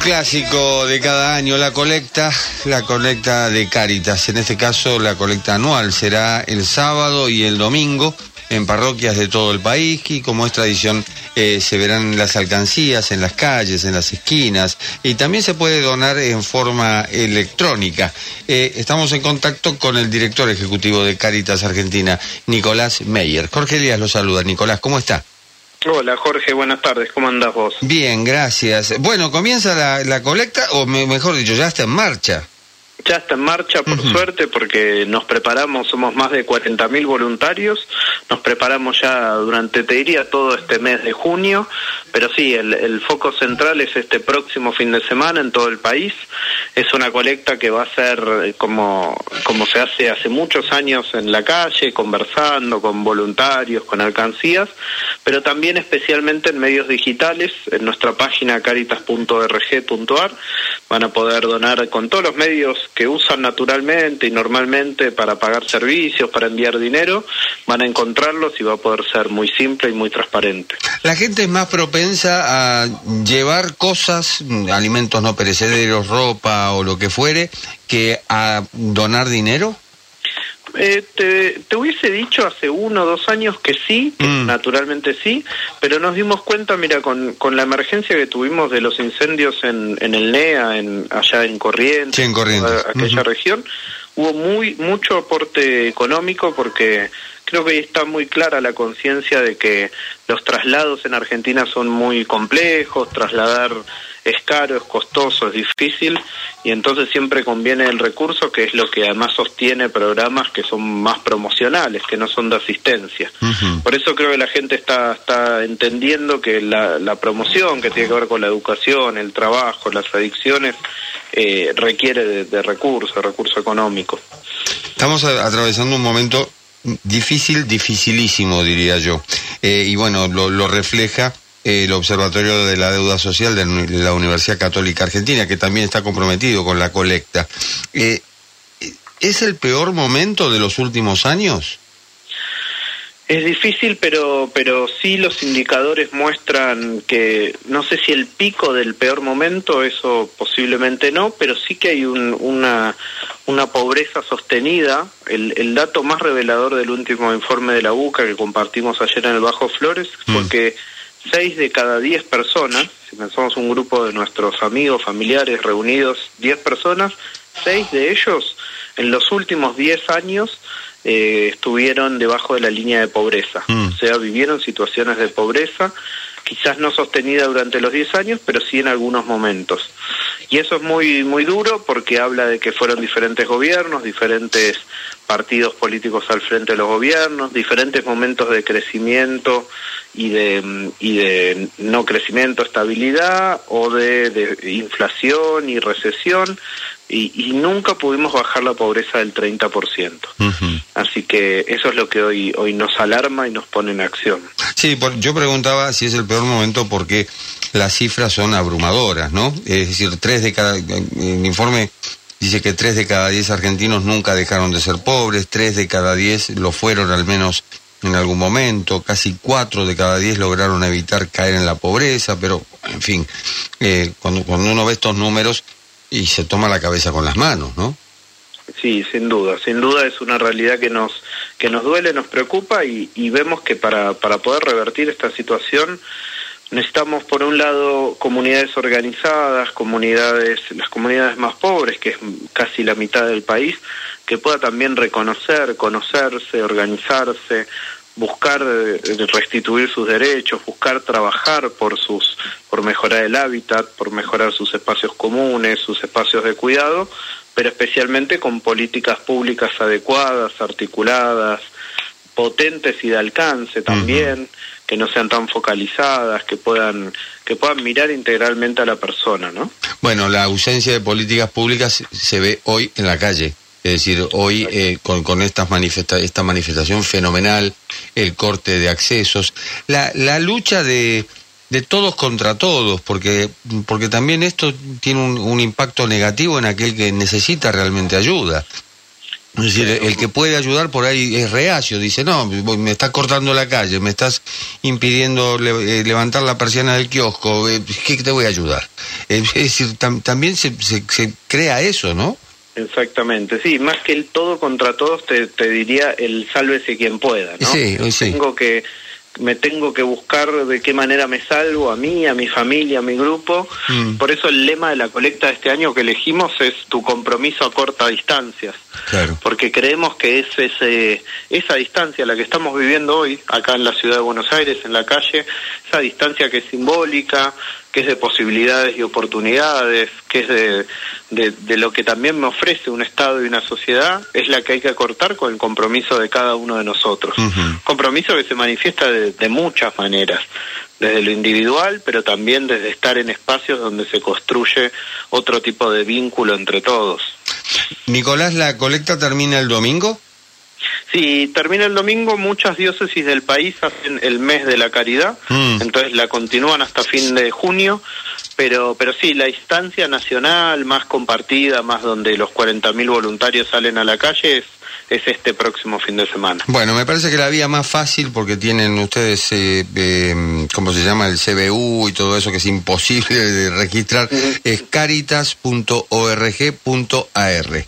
clásico de cada año, la colecta, la colecta de Cáritas. En este caso, la colecta anual será el sábado y el domingo en parroquias de todo el país y como es tradición eh, se verán las alcancías en las calles, en las esquinas y también se puede donar en forma electrónica. Eh, estamos en contacto con el director ejecutivo de Cáritas Argentina, Nicolás Meyer. Jorge Díaz lo saluda. Nicolás, ¿cómo está? Hola Jorge, buenas tardes, ¿cómo andás vos? Bien, gracias. Bueno, comienza la, la colecta, o mejor dicho, ya está en marcha. Ya está en marcha, por suerte, porque nos preparamos, somos más de 40.000 voluntarios, nos preparamos ya durante, te diría, todo este mes de junio, pero sí, el, el, foco central es este próximo fin de semana en todo el país. Es una colecta que va a ser eh, como, como se hace hace muchos años en la calle, conversando con voluntarios, con alcancías, pero también especialmente en medios digitales, en nuestra página caritas.org.ar, van a poder donar con todos los medios que usan naturalmente y normalmente para pagar servicios, para enviar dinero, van a encontrarlos y va a poder ser muy simple y muy transparente. La gente es más propensa a llevar cosas, alimentos no perecederos, ropa o lo que fuere, que a donar dinero. Eh, te, hubiese dicho hace uno o dos años que sí, mm. naturalmente sí, pero nos dimos cuenta, mira, con, con la emergencia que tuvimos de los incendios en, en el NEA, en, allá en Corrientes, en aquella región, hubo muy mucho aporte económico porque creo que está muy clara la conciencia de que los traslados en Argentina son muy complejos, trasladar es caro, es costoso, es difícil y entonces siempre conviene el recurso que es lo que además sostiene programas que son más promocionales, que no son de asistencia. Por eso creo que la gente está, está entendiendo que la, la, promoción que tiene que ver con la educación, el trabajo, las adicciones, eh, requiere de, de recursos, recurso económico. Estamos atravesando un momento difícil, dificilísimo, diría yo. Eh, y bueno, lo, lo refleja el Observatorio de la Deuda Social de la Universidad Católica Argentina, que también está comprometido con la colecta. Eh, ¿Es el peor momento de los últimos años? Es difícil, pero, pero sí los indicadores muestran que, no sé si el pico del peor momento, eso posiblemente no, pero sí que hay una, una pobreza sostenida. El, el dato más revelador del último informe de la UCA que compartimos ayer en el Bajo Flores fue mm. que seis de cada diez personas, si pensamos un grupo de nuestros amigos, familiares reunidos, diez personas, seis de ellos en los últimos diez años eh, estuvieron debajo de la línea de pobreza, mm. o sea, vivieron situaciones de pobreza, quizás no sostenida durante los diez años, pero sí en algunos momentos. Y eso es muy, muy duro porque habla de que fueron diferentes gobiernos, diferentes partidos políticos al frente de los gobiernos, diferentes momentos de crecimiento y de, y de no crecimiento, estabilidad o de, inflación y recesión. Y, nunca pudimos bajar la pobreza del 30%. Así que eso es lo que hoy, hoy nos alarma y nos pone en acción. Sí, yo preguntaba si es el peor momento porque las cifras son abrumadoras, ¿no? Es decir, tres de cada, el informe dice que tres de cada diez argentinos nunca dejaron de ser pobres, tres de cada diez lo fueron al menos en algún momento, casi cuatro de cada diez lograron evitar caer en la pobreza, pero en fin, eh, cuando, cuando uno ve estos números y se toma la cabeza con las manos, ¿no? Sí, sin duda, sin duda es una realidad que nos que nos duele, nos preocupa y, y vemos que para, para poder revertir esta situación necesitamos por un lado comunidades organizadas, comunidades, las comunidades más pobres, que es casi la mitad del país, que pueda también reconocer, conocerse, organizarse, buscar eh, restituir sus derechos, buscar trabajar por sus por mejorar el hábitat, por mejorar sus espacios comunes, sus espacios de cuidado, pero especialmente con políticas públicas adecuadas, articuladas, potentes y de alcance también que no sean tan focalizadas, que puedan que puedan mirar integralmente a la persona, ¿no? Bueno, la ausencia de políticas públicas se ve hoy en la calle. Es decir, hoy eh, con, con estas manifesta esta manifestación fenomenal, el corte de accesos, la, la lucha de, de todos contra todos, porque, porque también esto tiene un, un impacto negativo en aquel que necesita realmente ayuda. Es decir, el que puede ayudar por ahí es reacio, dice, no, me estás cortando la calle, me estás impidiendo eh, levantar la persiana del kiosco, eh, ¿qué te voy a ayudar? Eh, es decir, también se, se, crea eso, ¿no? Exactamente, sí, más que el todo contra todos te, te diría el sálvese quien pueda, ¿no? Sí, sí. Tengo que me tengo que buscar de qué manera me salvo a mí, a mi familia, a mi grupo. Mm. Por eso el lema de la colecta de este año que elegimos es tu compromiso a corta distancia. Claro. Porque creemos que es ese, esa distancia, la que estamos viviendo hoy, acá en la ciudad de Buenos Aires, en la calle, esa distancia que es simbólica, que es de posibilidades y oportunidades, que es de, de, lo que también me ofrece un Estado y una sociedad, es la que hay que acortar con el compromiso de cada uno de nosotros. Compromiso que se manifiesta de, de muchas maneras, desde lo individual, pero también desde estar en espacios donde se construye otro tipo de vínculo entre todos. Nicolás, ¿la colecta termina el domingo? Sí, termina el domingo, muchas diócesis del país hacen el mes de la caridad, mm. entonces la continúan hasta fin de junio, pero, pero sí, la instancia nacional más compartida, más donde los 40.000 voluntarios salen a la calle es, es este próximo fin de semana. Bueno, me parece que la vía más fácil, porque tienen ustedes, eh, eh, ¿cómo se llama? El CBU y todo eso que es imposible de registrar, es caritas.org.ar.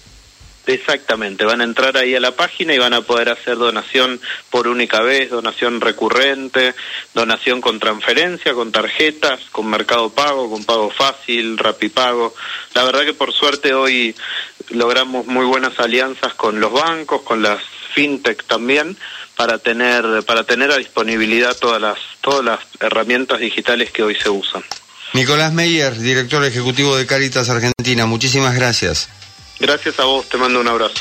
Exactamente, van a entrar ahí a la página y van a poder hacer donación por única vez, donación recurrente, donación con transferencia, con tarjetas, con mercado pago, con pago fácil, rapipago. La verdad que por suerte hoy logramos muy buenas alianzas con los bancos, con las fintech también, para tener, para tener a disponibilidad todas las, todas las herramientas digitales que hoy se usan. Nicolás Meyer, director ejecutivo de Caritas Argentina, muchísimas gracias. Gracias a vos, te mando un abrazo.